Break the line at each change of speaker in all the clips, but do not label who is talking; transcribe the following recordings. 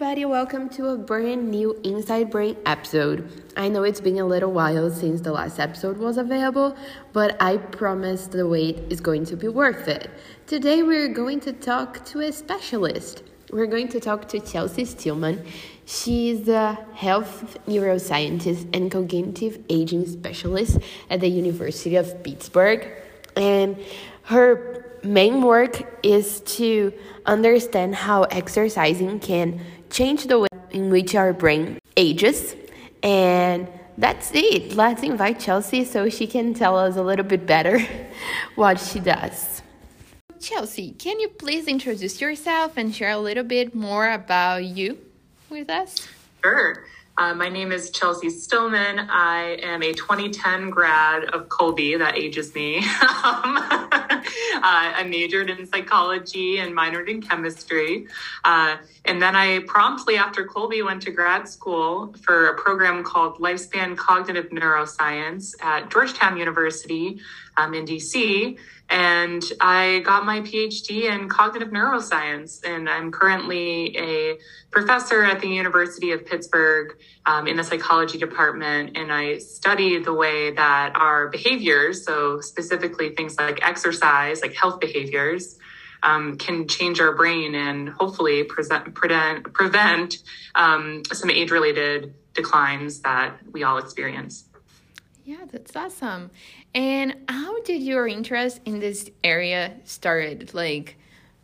everybody. Welcome to a brand new Inside Brain episode. I know it's been a little while since the last episode was available, but I promise the wait is going to be worth it. Today, we're going to talk to a specialist. We're going to talk to Chelsea Stillman. She's a health neuroscientist and cognitive aging specialist at the University of Pittsburgh. And her main work is to understand how exercising can change the way in which our brain ages. And that's it. Let's invite Chelsea so she can tell us a little bit better what she does. Chelsea, can you please introduce yourself and share a little bit more about you with us?
Sure. Uh, my name is Chelsea Stillman. I am a 2010 grad of Colby. That ages me. um, uh, I majored in psychology and minored in chemistry. Uh, and then I promptly, after Colby, went to grad school for a program called Lifespan Cognitive Neuroscience at Georgetown University um, in DC. And I got my PhD in cognitive neuroscience, and I'm currently a professor at the University of Pittsburgh um, in the psychology department. And I study the way that our behaviors, so specifically things like exercise, like health behaviors, um, can change our brain and hopefully present, prevent, prevent um, some age related declines that we all experience.
Yeah, that's awesome. And how did your interest in this area started? Like,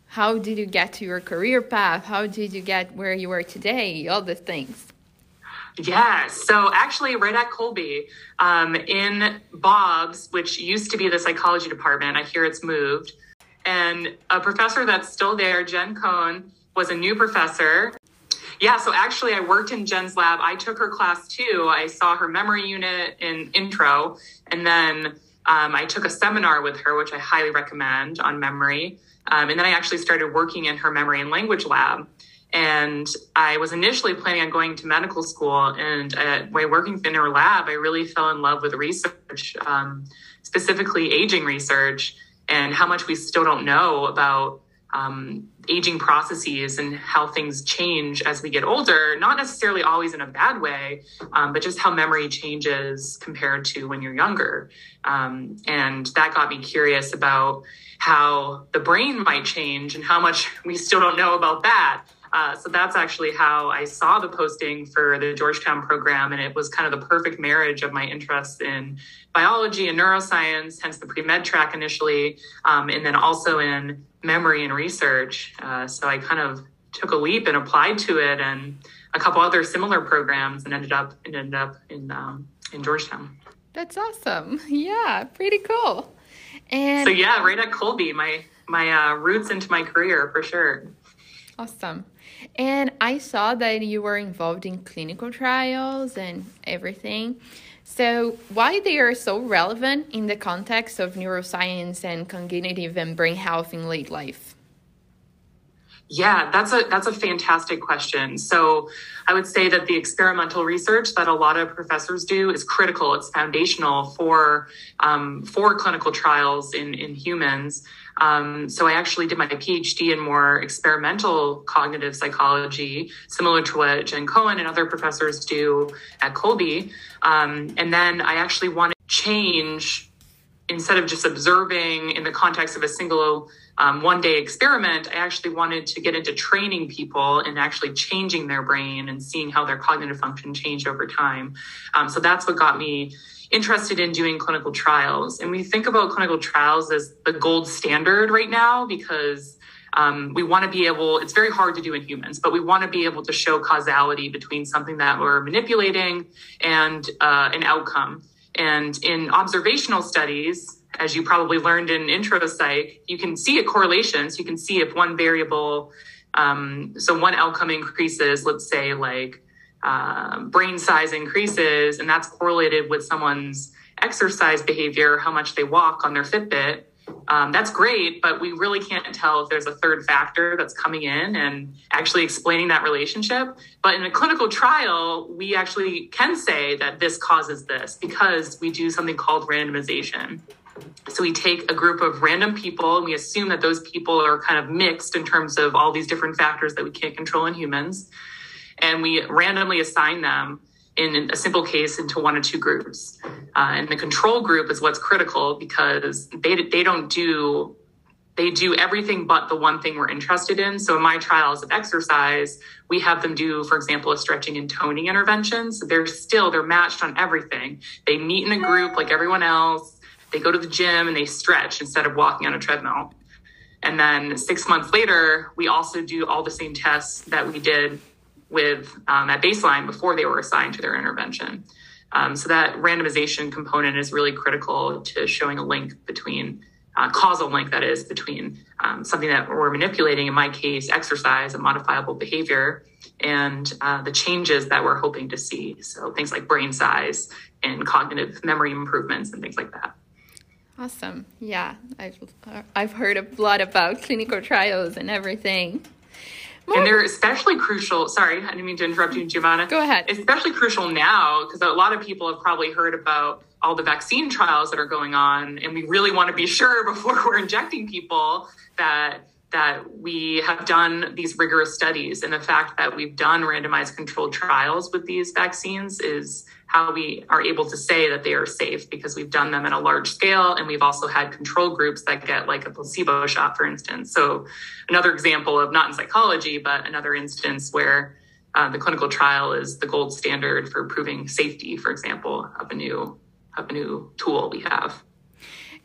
how did you get to your career path? How did you get where you are today? All the things.
Yeah, so actually, right at Colby, um, in Bob's, which used to be the psychology department, I hear it's moved, and a professor that's still there, Jen Coane, was a new professor yeah, so actually, I worked in Jen's lab. I took her class too. I saw her memory unit in intro, and then um, I took a seminar with her, which I highly recommend on memory. Um, and then I actually started working in her memory and language lab. And I was initially planning on going to medical school. And uh, by working in her lab, I really fell in love with research, um, specifically aging research, and how much we still don't know about um, aging processes and how things change as we get older, not necessarily always in a bad way, um, but just how memory changes compared to when you're younger. Um, and that got me curious about how the brain might change and how much we still don't know about that. Uh, so that's actually how I saw the posting for the Georgetown program. And it was kind of the perfect marriage of my interests in biology and neuroscience, hence the pre med track initially, um, and then also in memory and research. Uh, so I kind of took a leap and applied to it and a couple other similar programs and ended up and ended up in um, in Georgetown.
That's awesome. Yeah, pretty cool.
And so yeah, right at Colby, my my uh, roots into my career for sure.
Awesome. And I saw that you were involved in clinical trials and everything. So, why they are so relevant in the context of neuroscience and cognitive and brain health in late life?
Yeah, that's a that's a fantastic question. So, I would say that the experimental research that a lot of professors do is critical. It's foundational for um, for clinical trials in in humans. Um, so I actually did my PhD in more experimental cognitive psychology, similar to what Jen Coane and other professors do at Colby. Um, and then I actually wanted to change instead of just observing in the context of a single um, one day experiment, I actually wanted to get into training people and actually changing their brain and seeing how their cognitive function changed over time. Um, so that's what got me interested in doing clinical trials. And we think about clinical trials as the gold standard right now because um, we want to be able, it's very hard to do in humans, but we want to be able to show causality between something that we're manipulating and uh, an outcome. And in observational studies, as you probably learned in intro psych, you can see a correlation. So you can see if one variable, um, so one outcome increases, let's say like uh, brain size increases, and that's correlated with someone's exercise behavior, how much they walk on their Fitbit. Um, that's great, but we really can't tell if there's a third factor that's coming in and actually explaining that relationship. But in a clinical trial, we actually can say that this causes this because we do something called randomization. So we take a group of random people and we assume that those people are kind of mixed in terms of all these different factors that we can't control in humans. And we randomly assign them in a simple case into one or two groups. Uh, and the control group is what's critical because they, they don't do they do everything but the one thing we're interested in. So in my trials of exercise, we have them do, for example, a stretching and toning intervention. So they're still they're matched on everything. They meet in a group like everyone else. They go to the gym and they stretch instead of walking on a treadmill. And then six months later, we also do all the same tests that we did with um, at baseline before they were assigned to their intervention. Um, so that randomization component is really critical to showing a link between uh, causal link that is between um, something that we're manipulating, in my case, exercise, a modifiable behavior, and uh, the changes that we're hoping to see. So things like brain size and cognitive memory improvements and things like that.
Awesome. Yeah, I've, I've heard a lot about clinical trials and everything.
And they're especially crucial. Sorry, I didn't mean to interrupt you, Giovanna.
Go ahead.
Especially crucial now because a lot of people have probably heard about all the vaccine trials that are going on, and we really want to be sure before we're injecting people that that we have done these rigorous studies. And the fact that we've done randomized controlled trials with these vaccines is how we are able to say that they are safe because we've done them at a large scale and we've also had control groups that get like a placebo shot, for instance. So, another example of not in psychology, but another instance where uh, the clinical trial is the gold standard for proving safety, for example, of a new of a new tool we have.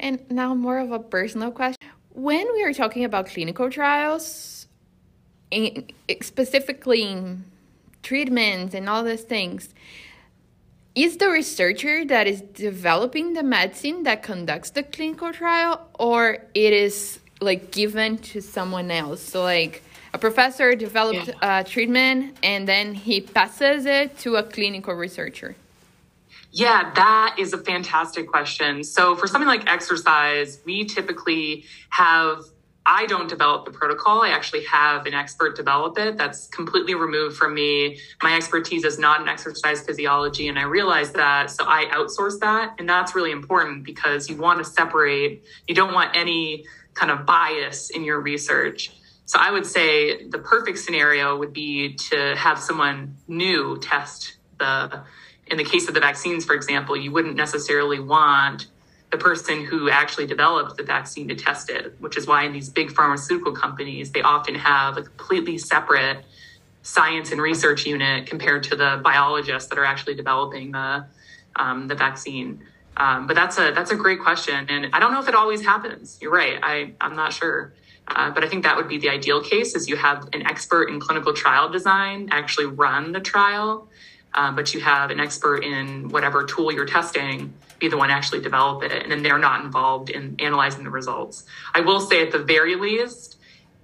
And now, more of a personal question when we are talking about clinical trials, specifically treatments and all these things, is the researcher that is developing the medicine that conducts the clinical trial, or it is like given to someone else? So, like a professor developed yeah. a treatment and then he passes it to a clinical researcher.
Yeah, that is a fantastic question. So, for something like exercise, we typically have I don't develop the protocol. I actually have an expert develop it. That's completely removed from me. My expertise is not in exercise physiology, and I realize that. So I outsource that. And that's really important because you want to separate, you don't want any kind of bias in your research. So I would say the perfect scenario would be to have someone new test the in the case of the vaccines, for example, you wouldn't necessarily want the person who actually developed the vaccine to test it, which is why in these big pharmaceutical companies, they often have a completely separate science and research unit compared to the biologists that are actually developing the um, the vaccine. Um, but that's a that's a great question, and I don't know if it always happens. You're right. I I'm not sure. Uh, but I think that would be the ideal case is you have an expert in clinical trial design actually run the trial um, but you have an expert in whatever tool you're testing be the one actually develop it. And then they're not involved in analyzing the results. I will say at the very least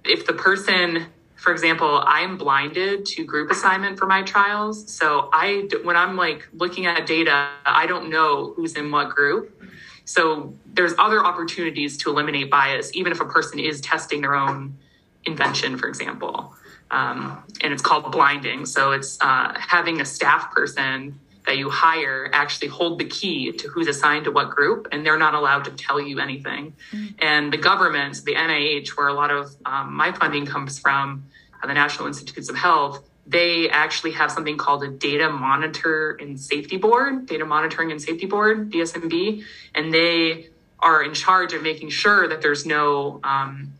if the person for example i'm blinded to group assignment for my trials. So i when i'm like looking at data i don't know who's in what group. So there's other opportunities to eliminate bias even if a person is testing their own invention for example um, and it's called blinding. So it's uh, having a staff person that you hire actually hold the key to who's assigned to what group, and they're not allowed to tell you anything. Mm-hmm. And the government, the NIH, where a lot of um, my funding comes from, uh, the National Institutes of Health, they actually have something called a data monitor and safety board, data monitoring and safety board, DSMB, and they are in charge of making sure that there's no um,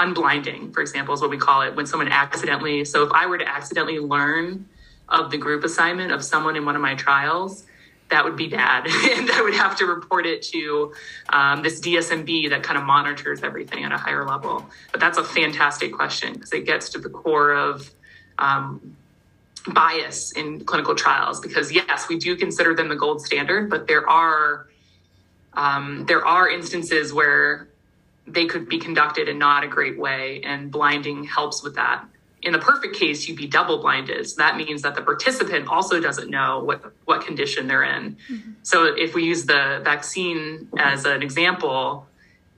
unblinding, for example, is what we call it when someone accidentally. So if I were to accidentally learn of the group assignment of someone in one of my trials, that would be bad. and I would have to report it to um, this DSMB that kind of monitors everything at a higher level. But that's a fantastic question because it gets to the core of um, bias in clinical trials. Because yes, we do consider them the gold standard, but there are um, there are instances where they could be conducted in not a great way, and blinding helps with that. In the perfect case, you'd be double blinded. So that means that the participant also doesn't know what, what condition they're in. Mm-hmm. So if we use the vaccine as an example,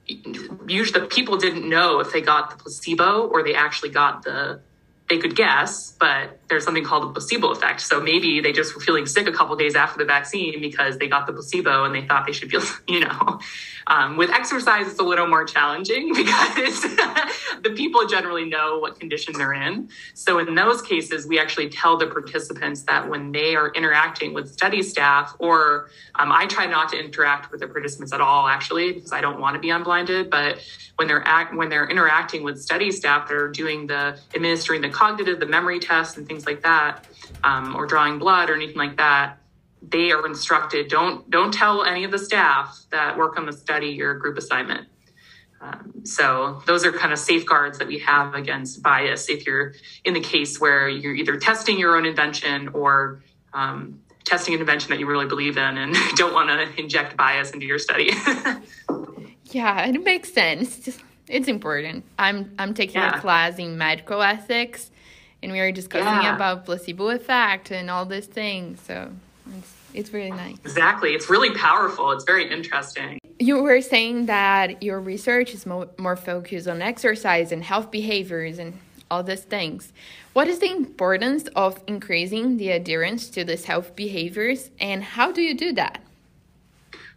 usually the people didn't know if they got the placebo or they actually got the they could guess, but there's something called the placebo effect. So maybe they just were feeling sick a couple days after the vaccine because they got the placebo and they thought they should feel, you know. Um, with exercise, it's a little more challenging because the people generally know what condition they're in. So in those cases, we actually tell the participants that when they are interacting with study staff, or um, I try not to interact with the participants at all, actually, because I don't want to be unblinded. But when they're act, when they're interacting with study staff that are doing the administering the cognitive, the memory tests, and things like that, um, or drawing blood or anything like that they are instructed. Don't don't tell any of the staff that work on the study your group assignment. Um, so those are kind of safeguards that we have against bias if you're in the case where you're either testing your own invention or um, testing an invention that you really believe in and don't want to inject bias into your study.
Yeah it makes sense. It's important. I'm i'm taking yeah. a class in medical ethics and we were discussing yeah. about placebo effect and all these things so it's, it's really nice.
Exactly. It's really powerful. It's very interesting.
You were saying that your research is mo- more focused on exercise and health behaviors and all these things. What is the importance of increasing the adherence to these health behaviors and how do you do that?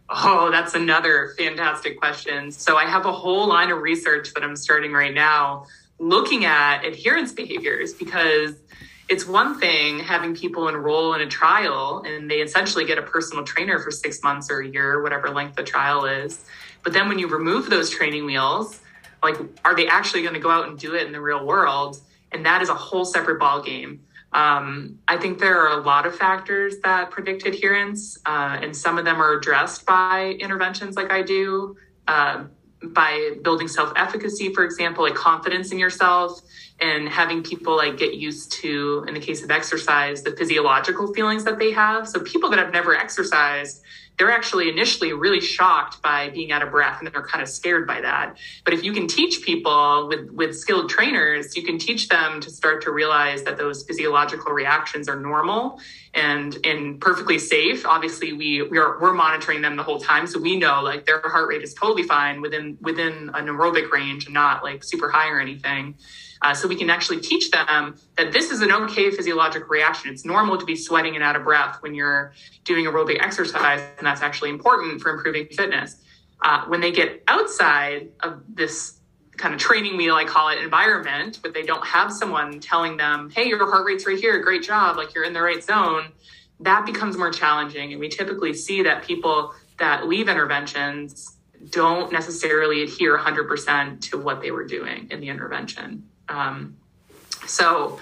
Oh, that's another fantastic question. So, I have a whole line of research that I'm starting right now looking at adherence behaviors because it's one thing having people enroll in a trial and they essentially get a personal trainer for six months or a year, whatever length the trial is. But then when you remove those training wheels, like, are they actually going to go out and do it in the real world? And that is a whole separate ball game. Um, I think there are a lot of factors that predict adherence, uh, and some of them are addressed by interventions like I do. Uh, by building self efficacy, for example, like confidence in yourself and having people like get used to, in the case of exercise, the physiological feelings that they have. So people that have never exercised they're actually initially really shocked by being out of breath and they're kind of scared by that. But if you can teach people with, with skilled trainers, you can teach them to start to realize that those physiological reactions are normal and, and perfectly safe. Obviously we, we are, we're monitoring them the whole time. So we know like their heart rate is totally fine within, within an aerobic range and not like super high or anything. Uh, so we can actually teach them that this is an okay physiologic reaction. It's normal to be sweating and out of breath when you're doing aerobic exercise, and that's actually important for improving fitness. Uh, when they get outside of this kind of training wheel, I call it environment, but they don't have someone telling them, hey, your heart rate's right here, great job, like you're in the right zone, that becomes more challenging. And we typically see that people that leave interventions don't necessarily adhere 100% to what they were doing in the intervention. Um, so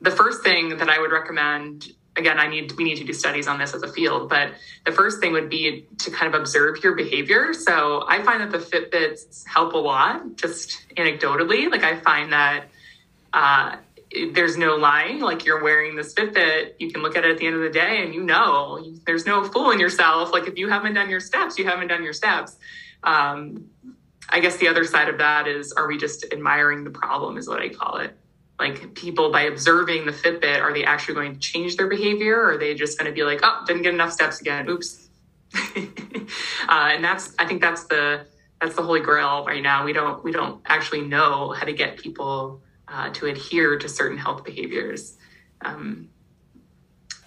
the first thing that I would recommend again i need we need to do studies on this as a field but the first thing would be to kind of observe your behavior. So i find that the fitbits help a lot just anecdotally. Like i find that uh, there's no lying. Like you're wearing this fitbit you can look at it at the end of the day and you know there's no fooling yourself. Like if you haven't done your steps you haven't done your steps. Um, I guess the other side of that is are we just admiring the problem, is what I call it. Like people by observing the Fitbit, are they actually going to change their behavior? Or are they just going to be like, oh, didn't get enough steps again. Oops. uh, and that's, I think that's the, that's the holy grail right now. We don't, we don't actually know how to get people uh, to adhere to certain health behaviors. Um,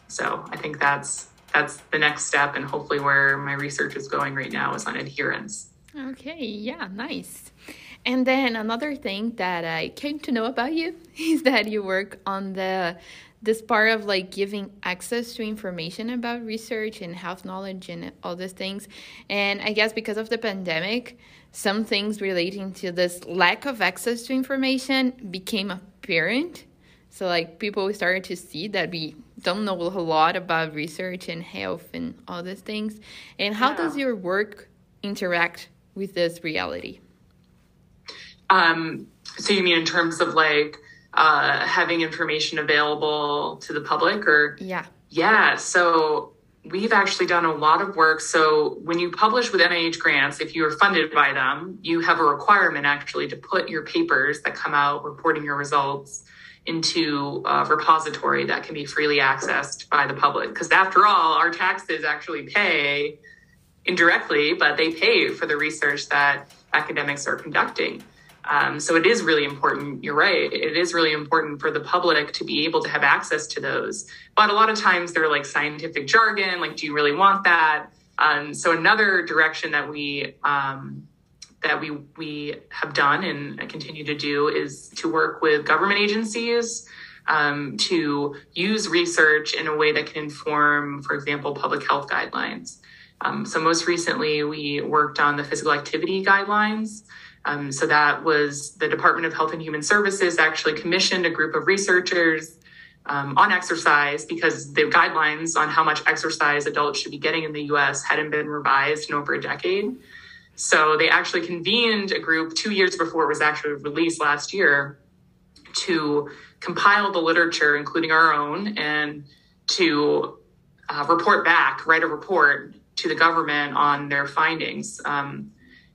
so I think that's, that's the next step and hopefully where my research is going right now is on adherence.
Okay, yeah, nice. And then another thing that I came to know about you is that you work on the this part of like giving access to information about research and health knowledge and all these things. And I guess because of the pandemic, some things relating to this lack of access to information became apparent. So like people started to see that we don't know a lot about research and health and all these things. And how yeah. does your work interact with this reality?
Um, so you mean in terms of like uh, having information available to the public or?
Yeah.
Yeah. So we've actually done a lot of work. So when you publish with NIH grants, if you are funded by them, you have a requirement actually to put your papers that come out reporting your results into a repository that can be freely accessed by the public. Because after all, our taxes actually pay indirectly, but they pay for the research that academics are conducting. Um, so it is really important. You're right. It is really important for the public to be able to have access to those. But a lot of times they're like scientific jargon, like, do you really want that? Um, so another direction that we um, that we we have done and continue to do is to work with government agencies um, to use research in a way that can inform, for example, public health guidelines. Um, so most recently, we worked on the physical activity guidelines. Um, so that was the Department of Health and Human Services actually commissioned a group of researchers um, on exercise because the guidelines on how much exercise adults should be getting in the US hadn't been revised in over a decade. So they actually convened a group two years before it was actually released last year to compile the literature, including our own, and to uh, report back, write a report to the government on their findings. Um,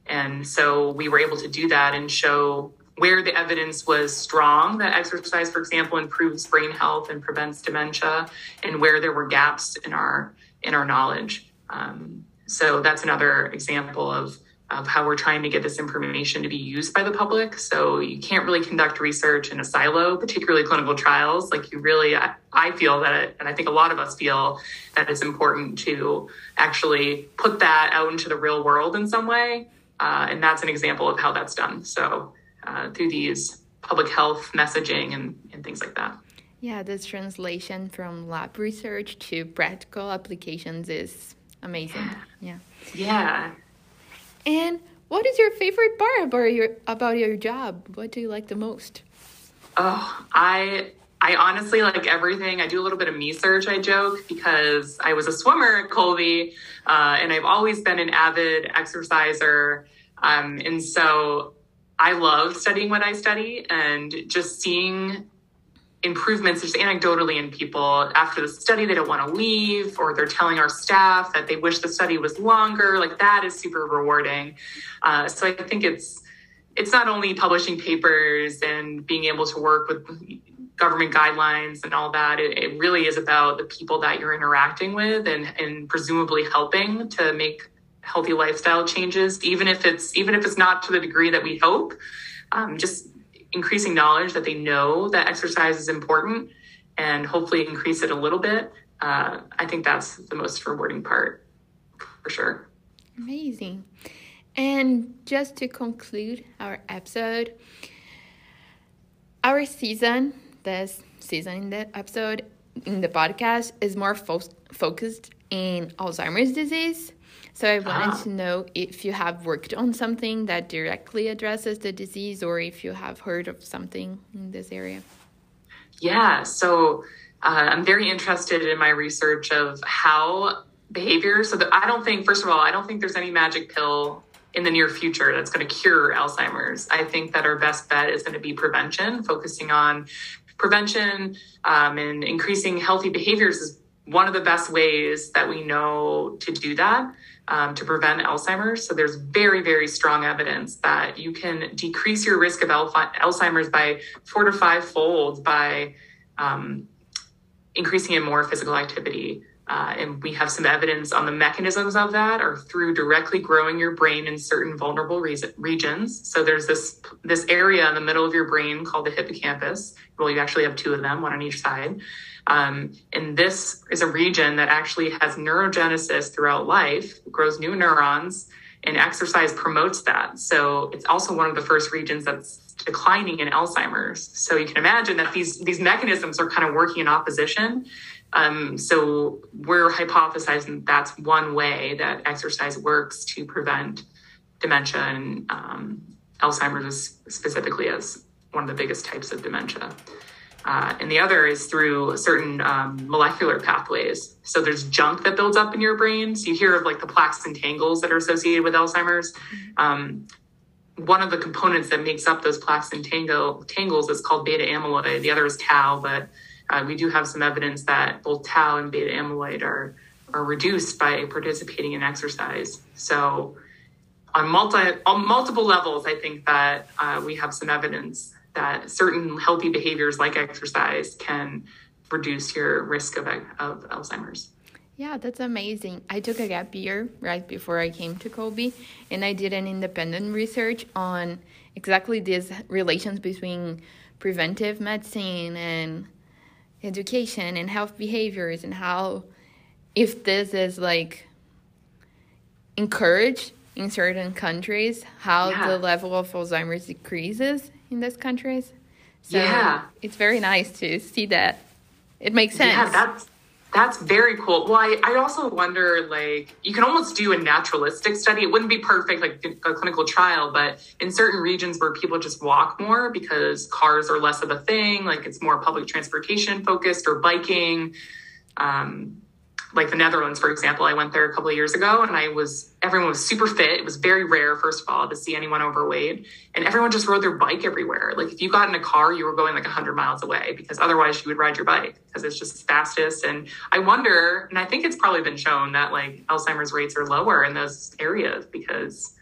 and so we were able to do that and show where the evidence was strong that exercise, for example, improves brain health and prevents dementia, and where there were gaps in our in our knowledge. Um, so that's another example of of how we're trying to get this information to be used by the public. So you can't really conduct research in a silo, particularly clinical trials. Like you really, I, I feel that, and I think a lot of us feel that it's important to actually put that out into the real world in some way. Uh, and that's an example of how that's done. So uh, through these public health messaging and, and things like that.
Yeah, this translation from lab research to practical applications is amazing. Yeah.
Yeah.
And what is your favorite part about your about your job? What do you like the most?
Oh, I I honestly like everything. I do a little bit of me search, I joke, because I was a swimmer at Colby, uh, and I've always been an avid exerciser. Um, and so I love studying what I study and just seeing improvements just anecdotally in people. After the study they don't want to leave or they're telling our staff that they wish the study was longer. Like that is super rewarding. Uh, so i think it's it's not only publishing papers and being able to work with government guidelines and all that it, it really is about the people that you're interacting with and and presumably helping to make healthy lifestyle changes even if it's even if it's not to the degree that we hope. Um, just increasing knowledge that they know that exercise is important and hopefully increase it a little bit. Uh, I think that's the most rewarding part for sure.
Amazing. And just to conclude our episode, our season, this season in the episode in the podcast, is more fo- focused in Alzheimer's disease. So I wanted ah. to know if you have worked on something that directly addresses the disease or if you have heard of something in this area.
Yeah, so uh, I'm very interested in my research of how behavior. So that I don't think, first of all, I don't think there's any magic pill in the near future that's going to cure Alzheimer's. I think that our best bet is going to be prevention, focusing on prevention um, and increasing healthy behaviors is one of the best ways that we know to do that um, to prevent Alzheimer's. So there's very, very strong evidence that you can decrease your risk of Alzheimer's by four to five fold by um, increasing in more physical activity. Uh, and we have some evidence on the mechanisms of that or through directly growing your brain in certain vulnerable re- regions. So there's this this area in the middle of your brain called the hippocampus. Well, you actually have two of them, one on each side. Um, and this is a region that actually has neurogenesis throughout life, grows new neurons, and exercise promotes that. So it's also one of the first regions that's declining in Alzheimer's. So you can imagine that these these mechanisms are kind of working in opposition. Um, so we're hypothesizing that's one way that exercise works to prevent dementia and um, Alzheimer's specifically as one of the biggest types of dementia. Uh, and the other is through certain um, molecular pathways. So there's junk that builds up in your brain. So you hear of like the plaques and tangles that are associated with Alzheimer's. Um, one of the components that makes up those plaques and tangle, tangles is called beta amyloid. The other is tau, but uh, we do have some evidence that both tau and beta amyloid are are reduced by participating in exercise. So on multi on multiple levels, I think that uh, we have some evidence that certain healthy behaviors like exercise can reduce your risk of, of Alzheimer's.
Yeah, that's amazing. I took a gap year right before I came to Colby, and I did an independent research on exactly these relations between preventive medicine and education and health behaviors, and how, if this is like encouraged in certain countries how
Yeah.
the level of Alzheimer's decreases in those countries. So
Yeah.
it's very nice to see that. It makes sense.
Yeah, that's that's very cool. Well, I, I also wonder, like, you can almost do a naturalistic study. It wouldn't be perfect, like a clinical trial, but in certain regions where people just walk more because cars are less of a thing, like it's more public transportation focused or biking. Um, like the Netherlands, for example, I went there a couple of years ago and I was, everyone was super fit. It was very rare, first of all, to see anyone overweight. And everyone just rode their bike everywhere. Like if you got in a car, you were going like 100 miles away because otherwise you would ride your bike because it's just the fastest. And I wonder, and I think it's probably been shown that like Alzheimer's rates are lower in those areas because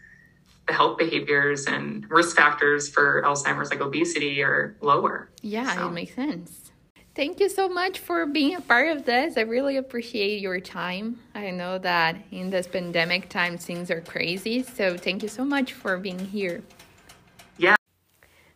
the health behaviors and risk factors for Alzheimer's, like obesity, are lower.
Yeah,
So-
it makes sense. Thank you so much for being a part of this. I really appreciate your time. I know that in this pandemic time things are crazy, so thank you so much for being here.
Yeah.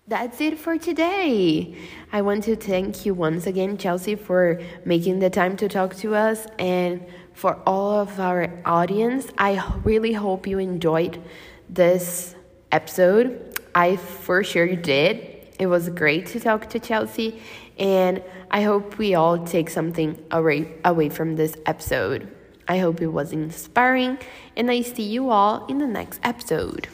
That's it for today. I want to thank you once again, Chelsea, for making the time to talk to us and for all of our audience. I really hope you enjoyed this episode. I for sure you did. It was great to talk to Chelsea, and I hope we all take something away, away from this episode. I hope it was inspiring, and I see you all in the next episode.